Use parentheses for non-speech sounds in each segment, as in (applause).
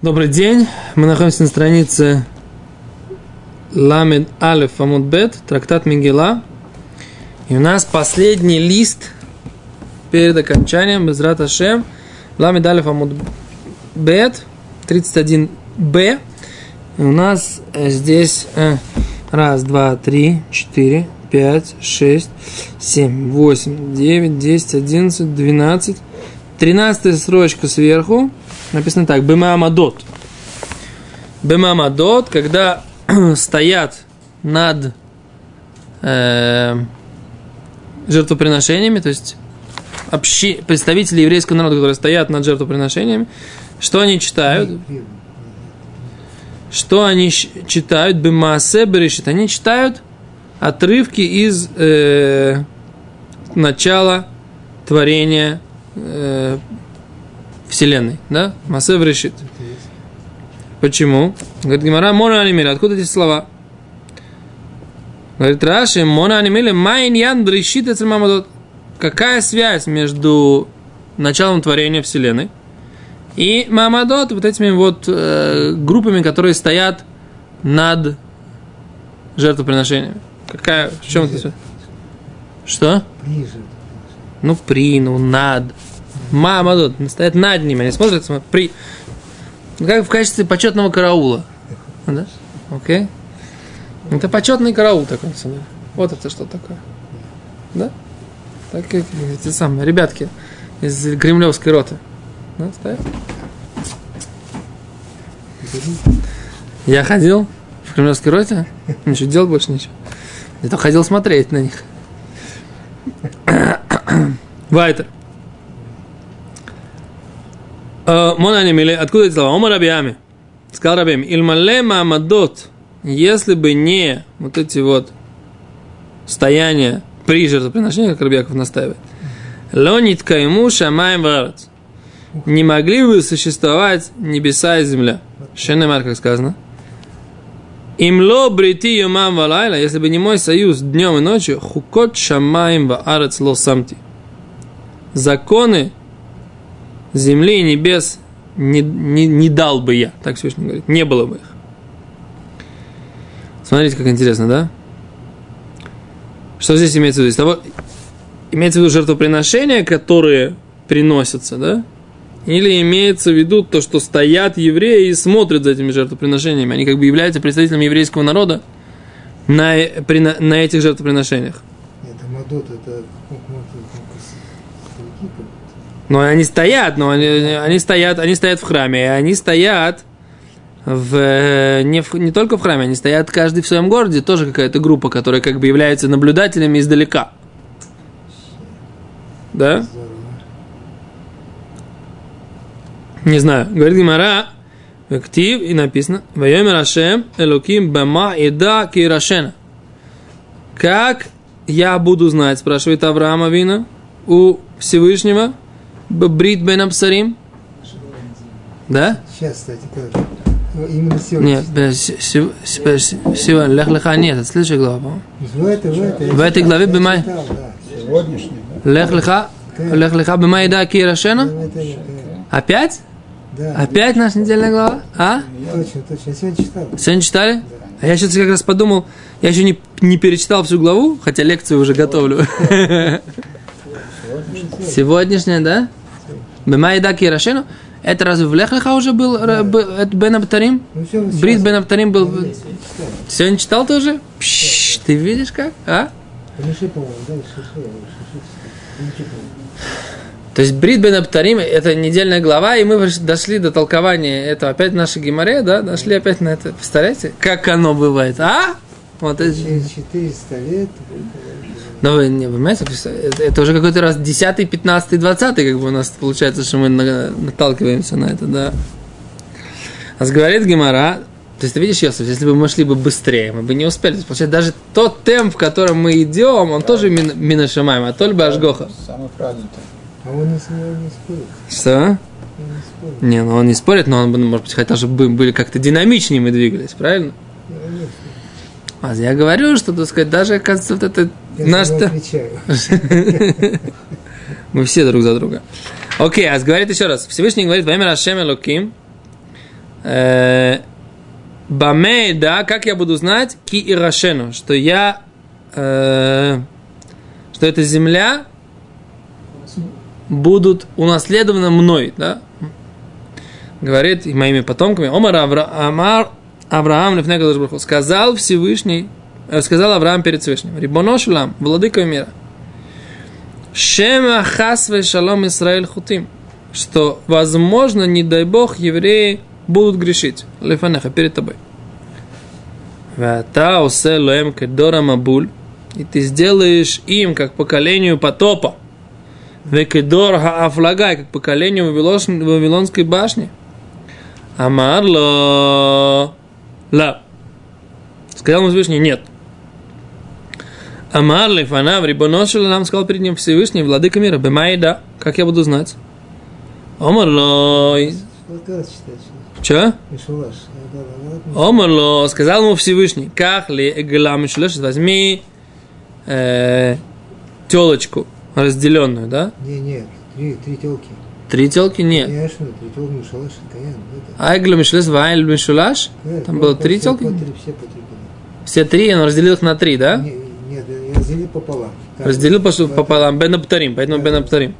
Добрый день. Мы находимся на странице Ламед Алеф Амуд Бет, трактат Мигела. И у нас последний лист перед окончанием Безрат Ашем. Ламед Алеф Амуд Бет, 31Б. И у нас здесь э, раз, два, три, четыре, пять, шесть, семь, восемь, девять, десять, одиннадцать, двенадцать. Тринадцатая строчка сверху – Написано так, Бемамадот. Бемамадот, когда (clears throat) стоят над э, жертвоприношениями, то есть общи, представители еврейского народа, которые стоят над жертвоприношениями, что они читают? Что они читают? Бемаасе берешит. Они читают отрывки из э, начала творения э, Вселенной, да? Масев решит. Почему? Говорит Гимара, Мона Анимили. Откуда эти слова? Говорит Раши, Мона Анимили, Майн Ян Брешит. Какая связь между началом творения Вселенной и Мамадот, вот этими вот э, группами, которые стоят над жертвоприношениями? Какая, в чем это? Что? При Ну, при, ну, над. Мамадот, стоят над ними, они смотрят, смотрят при... Ну, как в качестве почетного караула. Да? Окей? Это почетный караул такой. Вот это что такое. Да? Так как эти самые ребятки из кремлевской роты. Да, стоят? Я ходил в кремлевской роте, ничего делал больше ничего. Я только ходил смотреть на них. (coughs) Вайтер. Э, Монани мили, откуда эти слова? Ома Рабиами. Сказал Рабиами, Ильмале Мамадот, если бы не вот эти вот стояния при жертвоприношении, как Рабиаков настаивает, Лонитка ему шамаем варец. Не могли бы существовать небеса и земля. Шенемар, как сказано. Имло брити юмам валайла, если бы не мой союз днем и ночью, хукот шамаем ваарец ло самти. Законы земли и небес не, не, не дал бы я, так Всевышний говорит, не было бы их. Смотрите, как интересно, да? Что здесь имеется в виду? Из того, имеется в виду жертвоприношения, которые приносятся, да? Или имеется в виду то, что стоят евреи и смотрят за этими жертвоприношениями. Они как бы являются представителями еврейского народа на, при, на, этих жертвоприношениях. Это Мадот, это но они стоят, но они, они стоят, они стоят в храме, и они стоят в, не, в, не только в храме, они стоят каждый в своем городе, тоже какая-то группа, которая как бы является наблюдателями издалека. Да? Не знаю. Говорит Гимара, актив и написано, Вайомер Ашем Элоким Бама Ида Кирашена. Как я буду знать, спрашивает Авраама Вина, у Всевышнего, Брит бен Абсарим? Да? Сейчас, кстати, тоже. Именно сегодня. Нет, сегодня. Лех леха нет, это следующая глава, по-моему. В этой, в этой. В этой главе Бимай. Сегодняшний, Лех леха. Лех леха Бимай да Кирашена? Опять? Да. Опять наша недельная глава? А? Точно, точно. Сегодня читал. Сегодня читали? Да. А я сейчас как раз подумал, я еще не, не перечитал всю главу, хотя лекцию уже готовлю. (laughs) Сегодняшняя, да? Бемайда Кирашену. Это разве в Лехлиха уже был да. Бен Абтарим? Ну, Брит Бен Абтарим был... Сегодня читал тоже? Пш, ты видишь как? А? То есть Брит Бен Абтарим это недельная глава, и мы дошли до толкования этого опять нашей геморре, да? Дошли опять на это. Представляете, как оно бывает, а? Вот это... Через 400 лет но вы не понимаете, это, это уже какой-то раз 10, 15, 20, как бы у нас получается, что мы наталкиваемся на это, да. А говорит Гемора, то есть ты видишь, Йосиф, если бы мы шли бы быстрее, мы бы не успели. То есть, получается, даже тот темп, в котором мы идем, он да. тоже мин, минашамаем, а только бы Ашгоха. Самый правильный А он не, не спорит. Что? Не, не, ну он не спорит, но он бы, может быть, хотя бы были как-то динамичнее мы двигались, правильно? А я говорю, что, так сказать, даже, оказывается, вот это я наш... (laughs) Мы все друг за друга. Окей, а говорит еще раз. Всевышний говорит, во имя Рашем Луким, Э, Бамей, да, как я буду знать, ки и рашену, что я, э, что эта земля будут унаследованы мной, да? Говорит и моими потомками. Омар Авра, Амар Авраам сказал Всевышний, э, сказал Авраам перед Всевышним, Рибоношулам, владыка мира, Шема хасве шалом Исраиль хутим, что, возможно, не дай Бог, евреи будут грешить. Лефанеха, перед тобой. И ты сделаешь им, как поколению потопа, векедор хаафлагай, как поколению Вавилонской башни. Амарло ла. Сказал ему Всевышний, нет. Амар лифанав, рибоношел нам сказал перед ним Всевышний, владыка мира, бемайда, как я буду знать? Омарло. Че? Омарло, сказал ему Всевышний, как ли эгла мишлеш, возьми э, телочку разделенную, да? Не, нет, три, три телки. Три телки нет. Мишалаш, каян. Айгла мишлес, вайль мишулаш. Там было три телки? Все три он разделил их на три, да? Не- Нет, я разделил пополам. Разделил пополам, бен Аптарим, поэтому бен Аптарим.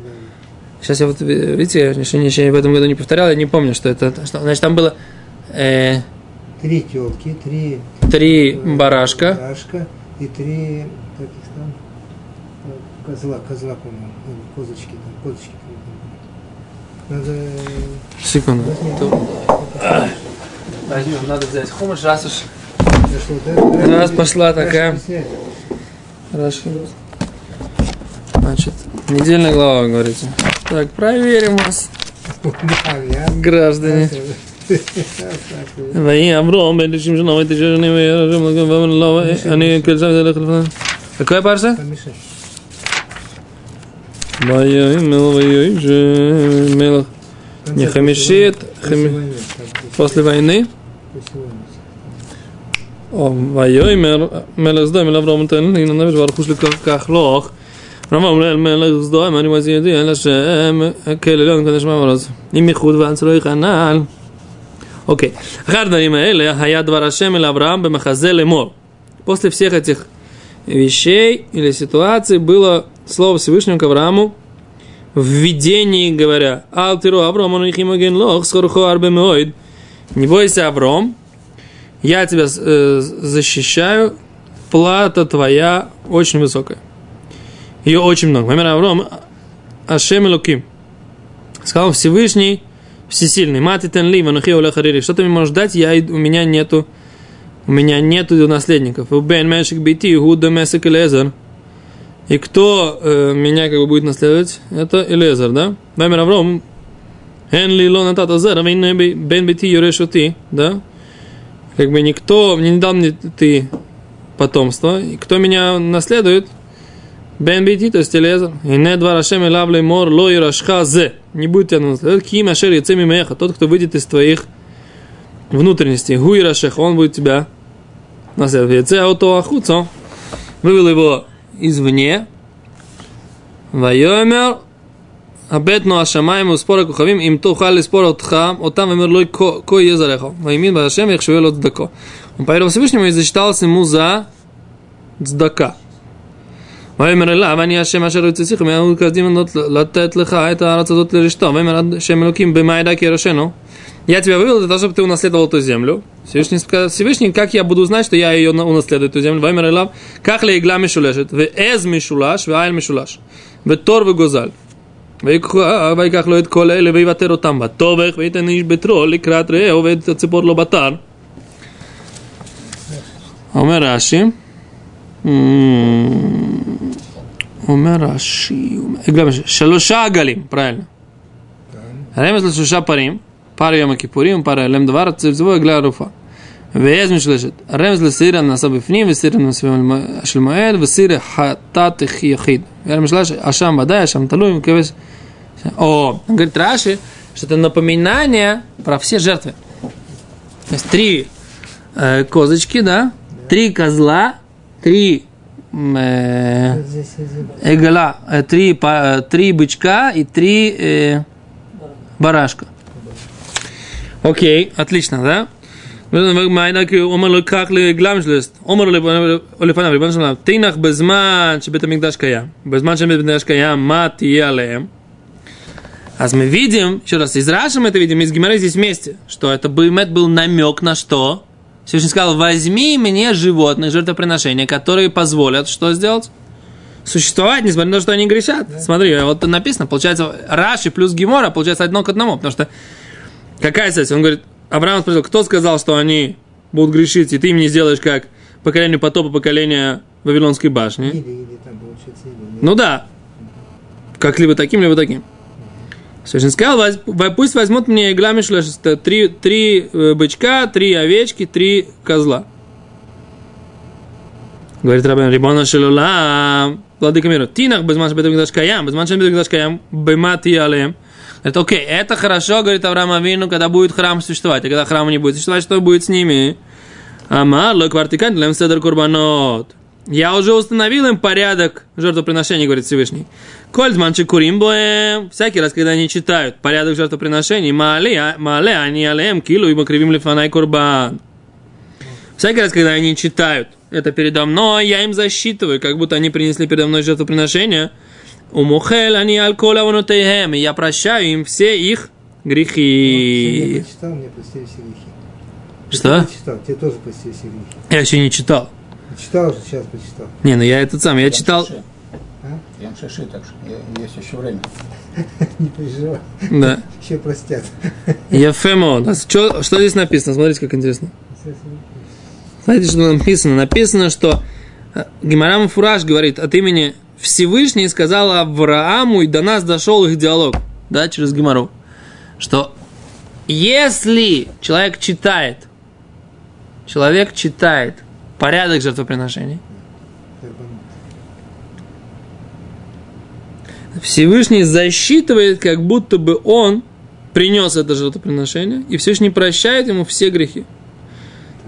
Сейчас я вот, видите, я еще, в этом году не повторял, я не помню, что это. Значит, там было э, Три телки, три три э, барашка, барашка и три, как их там, э, козла, козла, по-моему, козочки, там, козочки. по-моему. Надо... э, секунду. возьми. То- Возьмем, надо взять хумыш, раз уж Дошло, да? Да, Раз да, пошла да, такая. чтобы снять. Хорошо. Значит, недельная глава, вы говорите. Так, проверим вас, Да, я- граждане. ויהי אברום בן 90 שנה ותשע שנים ויהיה השם אלוקים ואמר לו אני כרשם את הלך לפניו. Не, хамишит, после хами- войны, так, после войны. после войны. או ויאמר מלך סדום אל אברהם נתן לי ננבש וארכוש לכך לוך. רמם אל מלך סדום אני מזי ידי אל השם כאל עליון קדש מאמרוז. עם ייחוד ואנצלו יכנל. Окей. אחר הדברים האלה היה דבר השם אל אברהם במחזה לאמור. После всех этих вещей или ситуаций было слово Всевышнего к Аврааму в видении, говоря, «Алтиру Авраам, он ихимоген лох, скорухо арбе меоид». Не бойся, Авраам, я тебя э, защищаю, плата твоя очень высокая. Ее очень много. Мамер Авром, Ашем Луким. Сказал Всевышний, Всесильный, Мати Тенли, Ванухи Харири. Что ты мне можешь дать? Я, у меня нету у меня нету наследников. Бен Мешик Бити, Гуда Месик Элезер. И кто э, меня как бы будет наследовать? Это Элезер, да? Мамер Авром, Эн ли ло натата зера, бен бити юрешути, да? Как бы никто, не дал мне ты потомство, и кто меня наследует, бен бити, то есть Элезер, и не два рашем и мор, ло и зе, не будет тебя наследовать, ким ашер яцеми меха, тот, кто выйдет из твоих внутренностей, гу и рашех, он будет тебя наследовать. Яце ауто ахуцо, вывел его извне. Вайомер Абетну Ашамаем успора кухавим им то хали спора отха, от там вымер лой ко езареха. Ваймин Башем их шевел от дако. Он поверил Всевышнему и засчитался ему за дздака. ויאמר אליו אני השם אשר יוצאתיך מהאור קדים לתת לך את הארץ הזאת לרשתו ויאמר השם אלוקים במה ידע כי ירשנו я тебя вывел для того, чтобы ты унаследовал эту землю. Всевышний сказал, Всевышний, как я буду знать, что я ее унаследую, эту землю? Ваймер Элав, как ли игла мишулешет, в эз мишулаш, в айль мишулаш, в тор в гозаль. ויקח לו את כל אלה ויוותר אותם בטובח וייתן איש ביתרו לקראת רעהו ואת הציפור לו בתר. אומר רש"י, אומר רש"י, שלושה עגלים, правильно. הרמז לשלושה פרים, פר יום הכיפורים, פר אלם דבר, צבצבו עגלי ערופה. ויש משלשת, הרמז לסיר הנעשה בפנים וסיר הנעשה של מועד וסיר חטאת יחיד. המשלש, אשם ודאי, אשם תלוי, כבש... О, он говорит Раши, что это напоминание про все жертвы. То есть три э, козочки, да, три козла, три Эгала, три, три бычка и три э, барашка. Окей, отлично, да? Тинах безман шебетамикдаш каям. Безман шебетамикдаш каям мат ялем. А мы видим, еще раз, из Раши мы это видим, из Гимера здесь вместе, что это Баймет был намек на что? Всевышний сказал, возьми мне животных, жертвоприношения, которые позволят что сделать? Существовать, несмотря на то, что они грешат. Да. Смотри, вот написано, получается, Раши плюс Гимора, получается одно к одному, потому что какая связь? Он говорит, Авраам спросил, кто сказал, что они будут грешить, и ты им не сделаешь как поколение потопа, поколение Вавилонской башни? Или, или, там, или, ну да, как либо таким, либо таким. Всевышний сказал, пусть возьмут мне гламишлеш, три, три э, бычка, три овечки, три козла. Говорит Рабин, Рибона Шелула, Владыка мира, Тинах, без манша бетамикдаш каям, без манша бетамикдаш каям, бемати алем. Говорит, окей, это хорошо, говорит Авраам Авину, когда будет храм существовать, а когда храма не будет существовать, что будет с ними? Амар, ло квартикант, лем седер курбанот. Я уже установил им порядок жертвоприношений, говорит Всевышний. Кольцман чекурим боем. Всякий раз, когда они читают порядок жертвоприношений, мале, мале, они алеем, килу, ибо кривим лифанай курбан. Всякий раз, когда они читают это передо мной, я им засчитываю, как будто они принесли передо мной жертвоприношение. Умухел они алкола вонутейхем, и я прощаю им все их грехи. Ну, мне простили все грехи. Что? Читал, тебе тоже простили все грехи. Я еще не читал. Читал уже, сейчас почитал. Не, ну я этот сам, я читал... А? Я шиши, так что есть еще время. (laughs) Не переживай. Да. (laughs) Еще простят. Я фемо. Что, что здесь написано? Смотрите, как интересно. Знаете, что написано? Написано, что э, Гимарам Фураж говорит от имени Всевышний сказал Аврааму, и до нас дошел их диалог, да, через Гимару, что если человек читает, человек читает порядок жертвоприношений, Всевышний засчитывает, как будто бы он принес это жертвоприношение, и Всевышний прощает ему все грехи.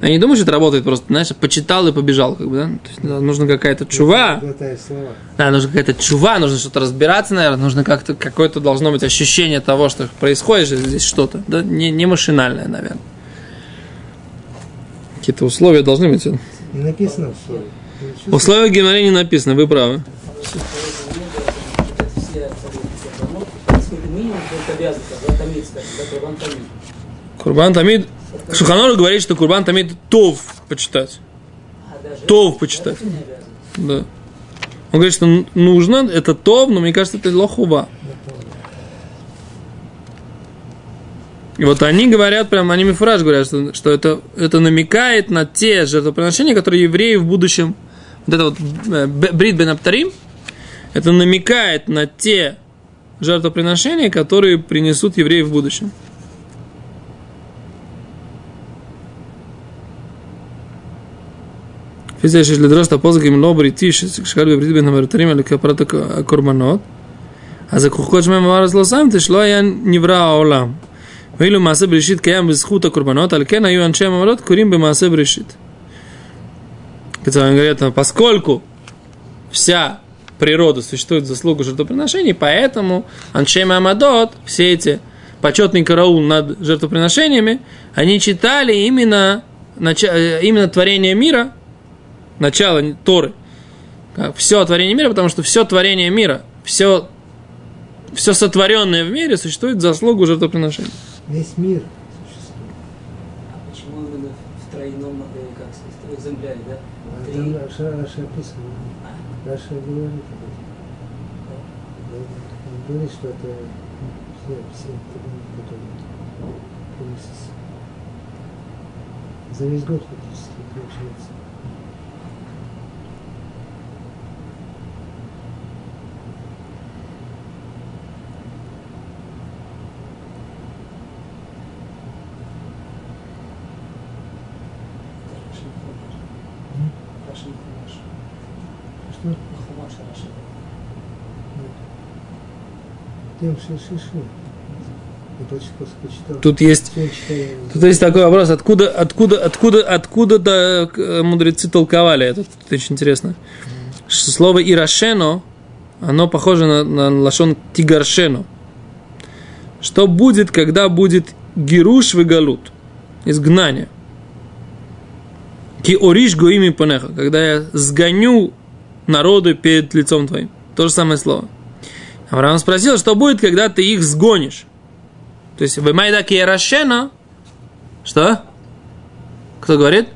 Я не думаю, что это работает просто, знаешь, почитал и побежал, как бы, да? То есть, да, нужно какая-то чува. Да, нужно какая-то чува, нужно что-то разбираться, наверное, нужно как-то, какое-то должно быть ощущение того, что происходит здесь что-то, да, не, не машинальное, наверное. Какие-то условия должны быть. Не написано условия. Условия Геморрей не написано, вы правы. Курбан Тамид. Шуханор говорит, что Курбан Тамид Тов почитать. Тов почитать. Да. Он говорит, что нужно, это Тов, но мне кажется, это лохува. И вот они говорят, прям они мифураж говорят, что, что это, это намекает на те жертвоприношения, которые евреи в будущем, вот это вот э, Брит Бен Аптарим, это намекает на те жертвоприношения, которые принесут евреи в будущем. לפי שיש לדרוש את הפוסק אם לא בריתי שקל בבריתי בין המרתרים על כפרת הקורבנות אז הכוחקות שמהם אמר אז לא שמתי שלא היה נברא העולם Вейлю Маасе Брешит Каям Безхута Курбанот, Алькен Аю Аншем Амарот Курим Бемаасе Брешит. Они говорят, поскольку вся природа существует заслуга жертвоприношений, поэтому Аншем Амадот, все эти почетные караул над жертвоприношениями, они читали именно, э, именно творение мира, начало Торы, все творение мира, потому что все творение мира, все, все сотворенное в мире существует в заслугу жертвоприношений. Весь мир существует. А почему именно в тройном, как сказать, экземпляре, да? А Три... Там Раши, Раши описано. Раши говорит об этом. Он говорит, что это все, все которые приносятся. За весь год фактически получается. Тут есть, тут есть такой вопрос, откуда, откуда, откуда, откуда да, мудрецы толковали это, это очень интересно. Слово «ирашено», оно похоже на, на лашон «тигаршено». Что будет, когда будет гируш галут, изгнание. Ки ориш гоими панеха, когда я сгоню народы перед лицом твоим. То же самое слово. Авраам спросил, что будет, когда ты их сгонишь. То есть, вы майдаки ярашена, что? Кто говорит?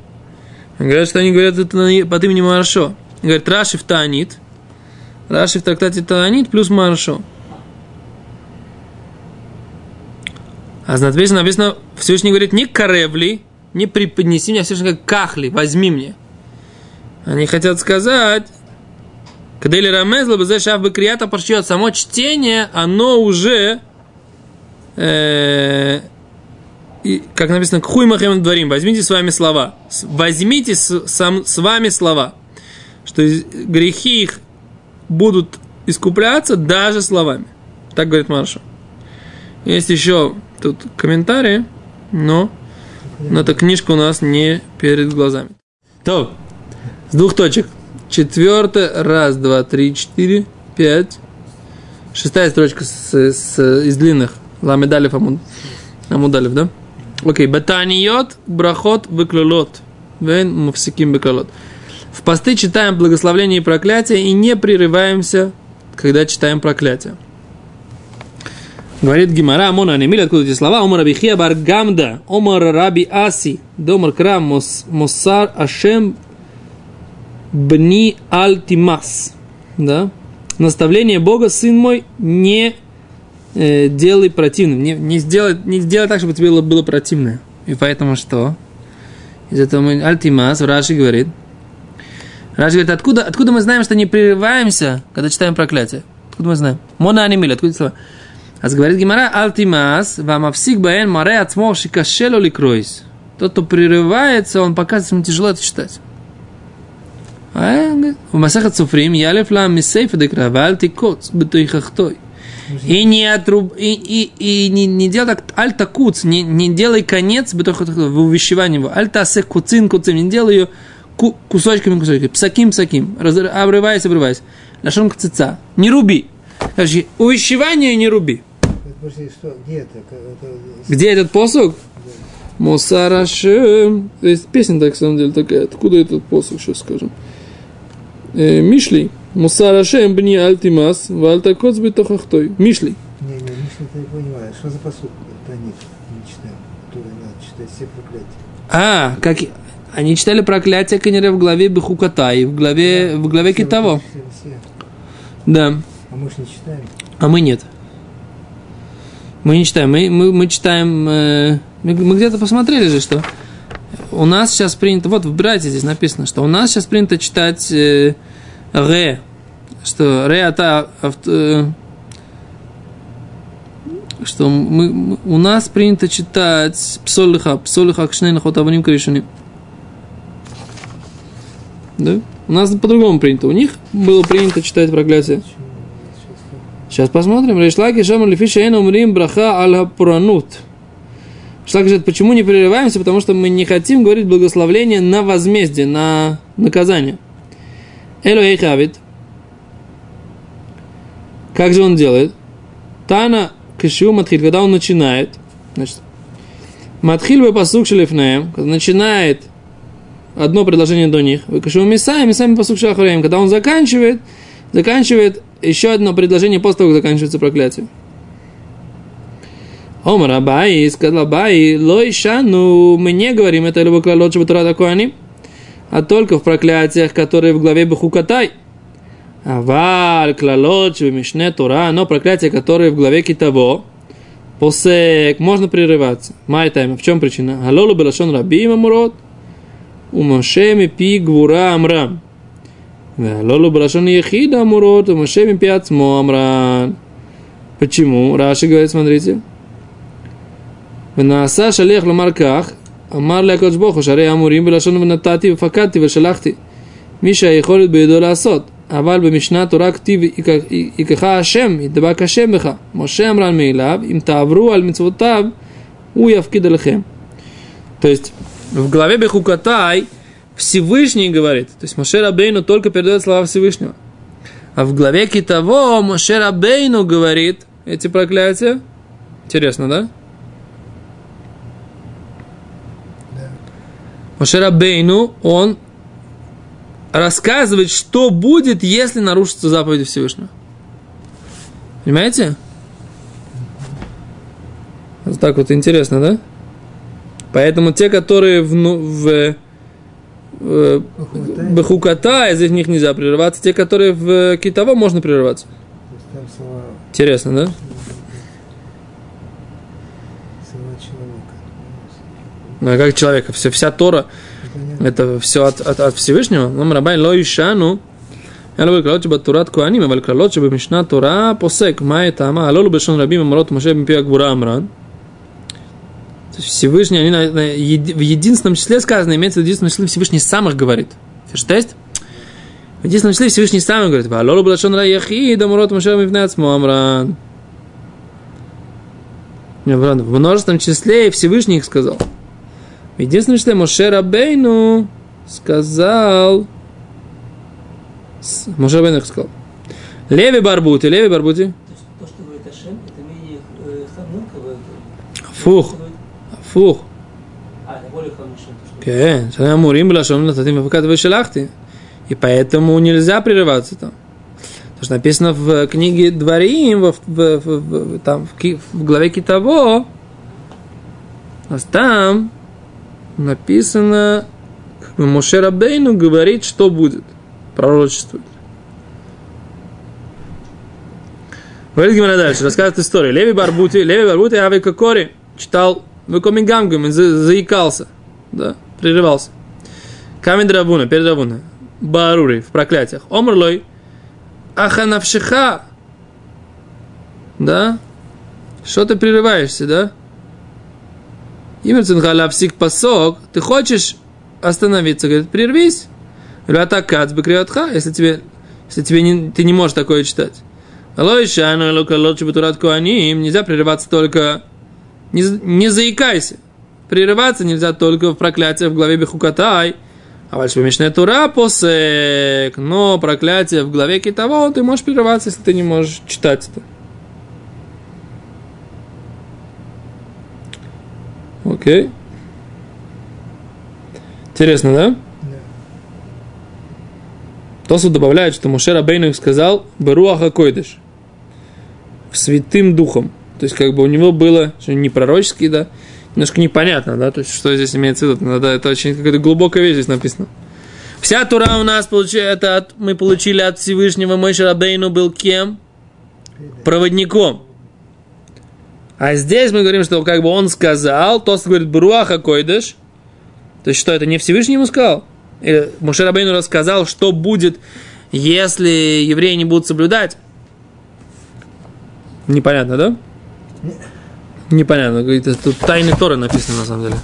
Говорят, что они говорят это под именем Маршо. Говорит, Раши в Таанит. Раши в трактате Таанит плюс Маршо. А написано, написано, Всевышний говорит, не каревли, не преподнеси мне, а Всевышний говорит, кахли, возьми мне. Они хотят сказать, когда или рамезла бы шаф бы крията парчиот, само чтение, оно уже, э, и, как написано, хуй махем дворим, возьмите с вами слова, возьмите с, сам, с вами слова, что грехи их будут искупляться даже словами. Так говорит Марша. Есть еще тут комментарии, но, но эта книжка у нас не перед глазами. То, с двух точек. Четвертая, раз, два, три, четыре, пять. Шестая строчка с, с, из длинных. Ламедалев Амуд. Амудалев, да? Окей. Батаниот, брахот, выклюлот. Вен муфсиким беклалот. В посты читаем благословление и проклятие и не прерываемся, когда читаем проклятие. Говорит Гимара, Амона Анемиль, откуда эти слова? Омар Абихия Баргамда, Омар Раби Аси, Домар Крам, Мосар Ашем Бни Альтимас. Да? Наставление Бога, сын мой, не э, делай противным. Не, не, сделай, не сделай так, чтобы тебе было, было противно. И поэтому что? Из этого мы Альтимас, Раши говорит. Раши говорит, откуда, откуда мы знаем, что не прерываемся, когда читаем проклятие? Откуда мы знаем? Мона Анимиль, откуда слова? אז говорит Гимара, алтимас, вамавсик баэн маре ацмо шикашело ликройс. Тот, кто прерывается, он показывает, ему тяжело это читать. В Масахат Суфрим, ялев ла мисейфа декра, валь тикоц, бетуихахтой. И не отруб, и, и, и не, не делай так, аль такуц, не, не делай конец в увещевании его, аль тасе куцин куцин, не делай ее кусочками кусочками, псаким псаким, обрываясь, обрываясь. Лашон кцица, не руби. Короче, увещевание не руби. Где это? это... Где этот посуг? Мусарашем. То есть песня, так, на самом деле, такая. Откуда этот посуг, сейчас скажем. Э, Мишли. Мусарашем бни альтимас, вальтакоц битохахтой. Мишли. Не, не, Мишли, ты не понимаешь. Что за посуг? Это нет, не читаем. Оттуда надо читать все проклятия. А, как... Они читали проклятие Канере в главе Бехукатай, в главе, да, в главе все, Китаво. Все, все. Да. А мы же не читаем. А мы нет. Мы не читаем, мы, мы, мы читаем, э, мы, мы где-то посмотрели же, что у нас сейчас принято, вот в Брате здесь написано, что у нас сейчас принято читать э, ре, что ре ата, э, что мы, у нас принято читать псолиха, псолиха кшней хотаваним корешуним. Да? У нас по-другому принято. У них было принято читать проклятие. Сейчас посмотрим. Решлаки шамар лифиша умрим браха аль пуранут. Шлак говорит, почему не прерываемся? Потому что мы не хотим говорить благословление на возмездие, на наказание. Эло хавит. Как же он делает? Тана кишу матхиль, когда он начинает, значит, матхиль бы посук шелифнеем, когда начинает одно предложение до них, выкашу мисаем, мисаем посук шахареем, когда он заканчивает, заканчивает еще одно предложение после того, как заканчивается проклятие. Омар Абай сказал Абай, лойшану, мы не говорим это либо клалот, чтобы такое они, а только в проклятиях, которые в главе Бахукатай. Аваль, клалот, мишне, тура, но проклятия, которые в главе Китаво, посек, можно прерываться. Май тайм, в чем причина? Галолу белашон рабим амурот, умашеми пи гвура амрам. Галолу белашон ехида амурот, умашеми пи ацмо амран. Почему? Раши говорит, смотрите. ונעשה שליח לומר כך, אמר לקדוש ברוך הוא, שהרי אמורים בלשון ונתתי ופקדתי ושלחתי. מי שהיכולת בידו לעשות. אבל במשנה תורה כתיב, ייקח השם, ידבק השם בך. משה אמרן מאליו, אם תעברו על מצוותיו, הוא יפקיד עליכם. То есть, в главе Бехукатай Всевышний говорит. То есть Моше Рабейну только передает слова Всевышнего. А в главе Китаво Моше Рабейну говорит эти проклятия. Интересно, да? Моше Бейну, он рассказывает, что будет, если нарушится заповедь Всевышнего. Понимаете? Вот так вот интересно, да? Поэтому те, которые в, ну, в, в Бахуката, из них нельзя прерываться, те, которые в Китово, можно прерываться. Интересно, да? слова человека. Ну, а как человека? Все, вся Тора, Понятно. это все от, от, от Всевышнего. Ну, рабай ло ишану, אלא בקללות שבתורת כהנים, אבל קללות שבמשנה תורה פוסק, מה טעמה? הלא לו בלשון רבים אמרות משה מפי הגבורה אמרן. То есть Всевышний, они на- на еди- в единственном числе сказано, имеется в виду в единственном числе Всевышний сам их говорит. Ферштест? В единственном числе Всевышний сам их говорит. «Валолу б'лашон ра яхид, амурот Моше мивне ацмо амран». Не, правда, В множественном числе Всевышний их сказал. Единственное, что Моше Рабейну сказал... Моше Рабейну сказал. Леви Барбути, Леви Барбути. То, что говорит Ашем, это менее э, хамнуковое. Фух, фух. А, это более хамнушем. Кен, амурим блашом нататим вакат вышелахти. И поэтому нельзя прерываться там. Потому что написано в книге Дворим, в, в, в, в, там, в, в главе Китаво, а там написано, как бы Рабейну говорит, что будет, пророчествует. Говорит Гимара дальше, рассказывает историю. Леви Барбути, Леви Барбути, Ави Кокори читал Векомингамгам, заикался, да, прерывался. Камень Драбуна, перед Драбуна, Барури, в проклятиях. Омрлой, Аханавшиха, да, что ты прерываешься, да? Имерцинхалавсик пасок, ты хочешь остановиться, говорит, прервись. Ратакац бекриотха, если тебе, если тебе не, ты не можешь такое читать. Алоишану лукалочи батурат куаним, нельзя прерываться только, не, не заикайся. Прерываться нельзя только в проклятие в главе Бехукатай. А вальш помешная тура посек. Но проклятие в главе Китово ты можешь прерываться, если ты не можешь читать это. Окей. Интересно, да? Да. Тосу добавляет, что Мушер Абейну сказал Беруаха Койдыш. Святым духом. То есть, как бы у него было, что не пророческий, да, немножко непонятно, да, то есть, что здесь имеется в виду. Надо, это очень какая-то глубокая вещь здесь написано. Вся Тура у нас от- мы получили от Всевышнего, мой Шарабейну был кем? Проводником. А здесь мы говорим, что как бы он сказал, Тос говорит, Бруаха Койдыш. То есть, что это не Всевышний ему сказал? Или Мушерабейну рассказал, что будет, если евреи не будут соблюдать? Непонятно, да? Непонятно. Тут тайны Торы написано на самом деле.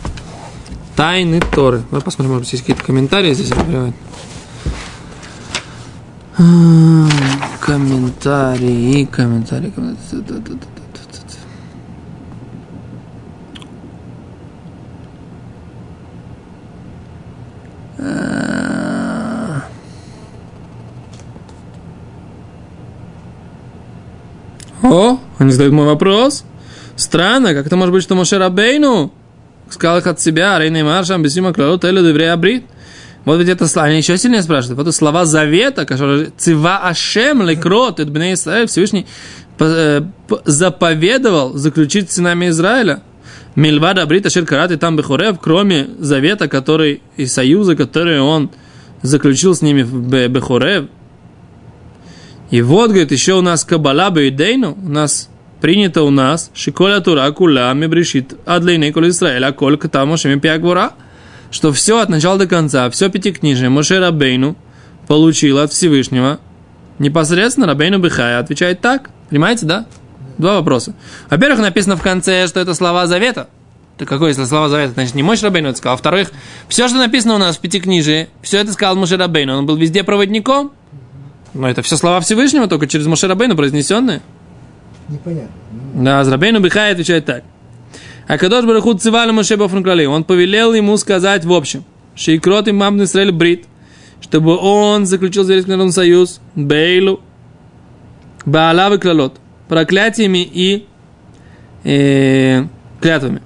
Тайны Торы. Давай посмотрим, может быть, есть какие-то комментарии здесь. например. М, Комментарии, комментарии, комментарии. А. О, они задают мой вопрос. Странно, как это может быть, что Моше Рабейну сказал их от себя, Рейна и Маршам, Бесима Клалут, Элю Деврея Брит. Вот ведь это слова, они еще сильнее спрашивают. Вот это слова завета, которые Цива Ашем Лекрот, это Бней Исраэль, Всевышний э, заповедовал заключить с сынами Израиля. Мильвада Брита Ширкарат и там Бехорев, кроме завета, который и союза, который он заключил с ними в Бе- Бехорев. И вот, говорит, еще у нас Кабала Бейдейну, у нас принято у нас Шиколя Тура Кула Мебрешит Адлейны Кол Израиля Коль Катамо Шеми Пиагвора, что все от начала до конца, все пятикнижие Моше Рабейну получил от Всевышнего непосредственно Рабейну Бехая отвечает так. Понимаете, да? Два вопроса. Во-первых, написано в конце, что это слова завета. Так какое, если слова завета, значит, не Мой Рабейну это сказал. Во-вторых, все, что написано у нас в Пятикнижии, все это сказал Моше Рабейну. Он был везде проводником. Но это все слова Всевышнего, только через Моше Рабейну произнесенные. Непонятно. Да, Рабейну Бихай отвечает так. А Кадош Барахут Цивали Моше Бафранклали. Он повелел ему сказать в общем. Шейкрот и Мамн Исраэль Брит. Чтобы он заключил с Еврейским народом союз. Бейлу. Баалавы Клалот. Проклятиями и э, клятвами.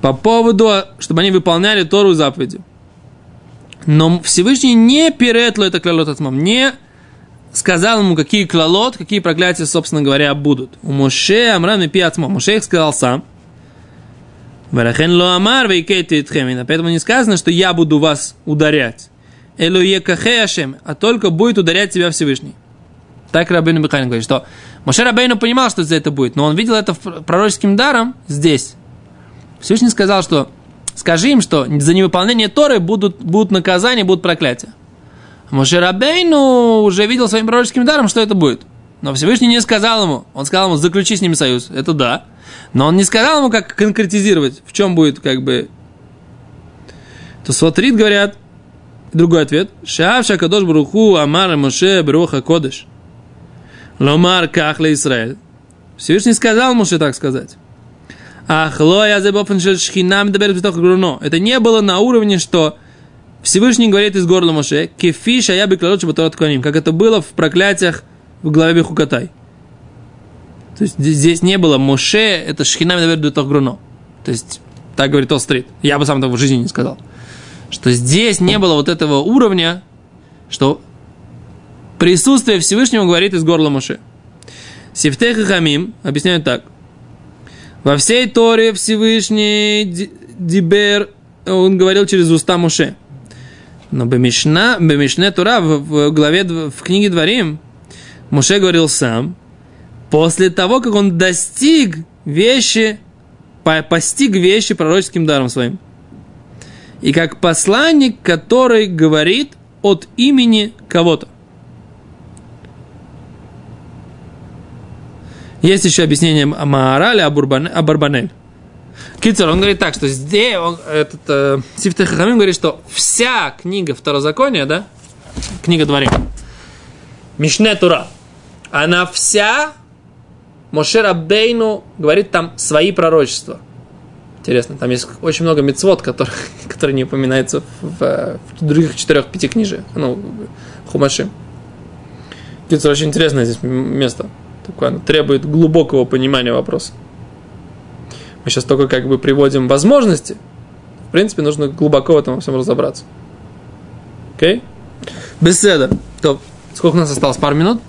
по поводу, чтобы они выполняли Тору и заповеди. Но Всевышний не перетло это клалот отмам, не сказал ему, какие клалот, какие проклятия, собственно говоря, будут. У Моше Амрам и Пиатмо. Моше их сказал сам. Варахен ло амар вейкейте итхемина. Поэтому не сказано, что я буду вас ударять. Эло екахе ашем, а только будет ударять тебя Всевышний. Так Рабейну Михайлин говорит, что Моше Рабейну понимал, что за это будет, но он видел это пророческим даром здесь. Всевышний сказал, что скажи им, что за невыполнение Торы будут, будут наказания, будут проклятия. Моше Рабейну уже видел своим пророческим даром, что это будет. Но Всевышний не сказал ему. Он сказал ему, заключи с ними союз. Это да. Но он не сказал ему, как конкретизировать, в чем будет как бы... То смотрит, говорят, другой ответ. Шаав шакадош бруху амар Моше бруха кодыш. Ломар кахле Израиль. Всевышний сказал Моше так сказать. Ахлоя забофен шхинам груно. Это не было на уровне, что Всевышний говорит из горла Моше, кефиша я бы клалот как это было в проклятиях в главе Бехукатай. То есть здесь не было Моше, это шхинам груно. То есть, так говорит Острит. Я бы сам этого в жизни не сказал. Что здесь не было вот этого уровня, что присутствие Всевышнего говорит из горла Моше. Сифтех и Хамим объясняют так. Во всей Торе Всевышний Дибер, он говорил через уста Моше. Но Бемишна, Бемишне Тора в, в главе, в книге Дворим, Моше говорил сам, после того, как он достиг вещи, постиг вещи пророческим даром своим. И как посланник, который говорит от имени кого-то. Есть еще объяснение Маараля, о, Барбанель. Кицер, он говорит так, что здесь, он, этот, э, Сифтах Хахамим говорит, что вся книга Второзакония, да, книга Дворим, Мишне Тура, она вся, Мошер Аббейну говорит там свои пророчества. Интересно, там есть очень много мецвод, которые, (laughs) которые не упоминаются в, в других четырех-пяти книжек, ну, Хумаши. Кицер, очень интересное здесь место. Такое, оно требует глубокого понимания вопроса. Мы сейчас только как бы приводим возможности. В принципе, нужно глубоко в этом во всем разобраться. Окей? Okay? בסדר. То, сколько у нас осталось? Пару минут?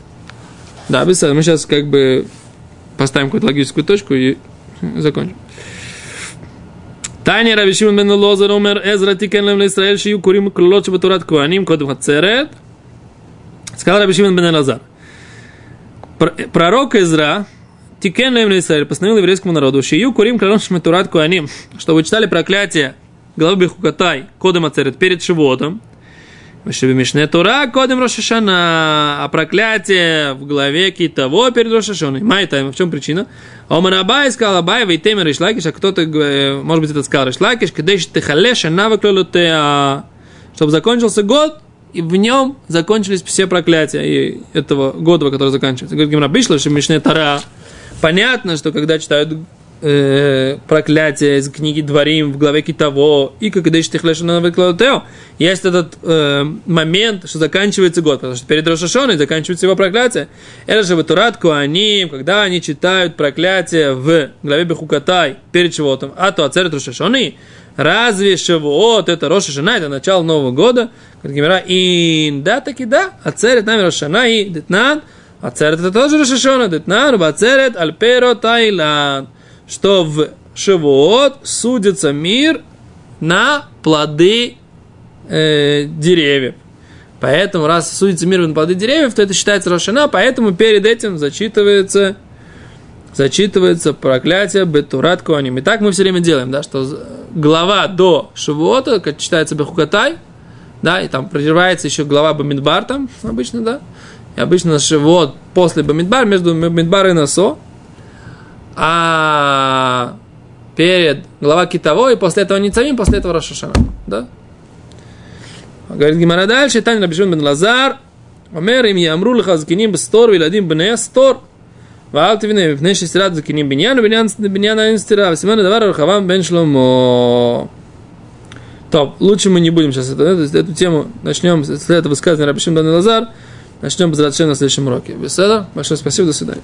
Да, בסדר. Мы сейчас как бы поставим какую-то логическую точку и закончим. תניא רבי שמעון בן אלעזר אומר עזרא תיקן להן לישראל שיהו קורין קללות שבתורת כהנים קודם עצרת. Сказал Раби Шимон бен Элазар. Пророк Эзра תיקן להן לישראל постановил еврейскому народу, שיהו קורין קללות שבתורת כהנים, чтобы читали проклятие главы Бехукатай, Кодем Ацерет, перед Шивотом, Мишне Тура, Кодем Рошашана, а проклятие в главе Китово перед Рошашаной. Майта, в чем причина? Омар Абай сказал Абай, Вейтемер Ришлакиш, а кто-то, может быть, это сказал Ришлакиш, Кадеш Техалеша Наваклолотеа, чтобы закончился год, и в нем закончились все проклятия и этого года, который заканчивается. Говорит Гимра Бишла, Мишне Тара, Понятно, что когда читают э, проклятие из книги Дворим в главе Китово и как Тео, есть этот э, момент, что заканчивается год, потому что перед Рошашоной заканчивается его проклятие. Это же Турат Куаним, когда они читают проклятие в главе Бехукатай перед Шивотом, а то Ацерет Рошашоны, разве Шивот, это Рошашана, это начало Нового года, как Гимера, и да, таки да, Ацерет нами Рошашана и Детнан – Ацерет это тоже Рошашона, Детнар, Ацерет, Альперо, Таиланд. Что в Шивот судится мир на плоды э, деревьев. Поэтому, раз судится мир на плоды деревьев, то это считается Рошана, поэтому перед этим зачитывается, зачитывается проклятие Бетурат Коаним. И так мы все время делаем, да, что глава до Шивота читается Бехукатай, да, и там прерывается еще глава Бамидбар там обычно, да, и обычно Шивот после Бамидбар, между Бамидбар и Насо, а перед глава Китово, и после этого Ницавим, после этого Рашашана, да. Говорит Гимара дальше, Таня Рабишин бен Лазар, Омер им ямру лхазкиним стор, виладим бне стор, הסתור ואל תבנה מפני שסתירת זקנים בניין ובניין אין סתירה וסימן הדבר הרחבם בן שלמה Топ, лучше мы не будем сейчас эту, эту, эту тему начнем с этого высказывания Рабишим Бен Лазар. Начнем без на следующем уроке. Беседа. Большое спасибо. До свидания.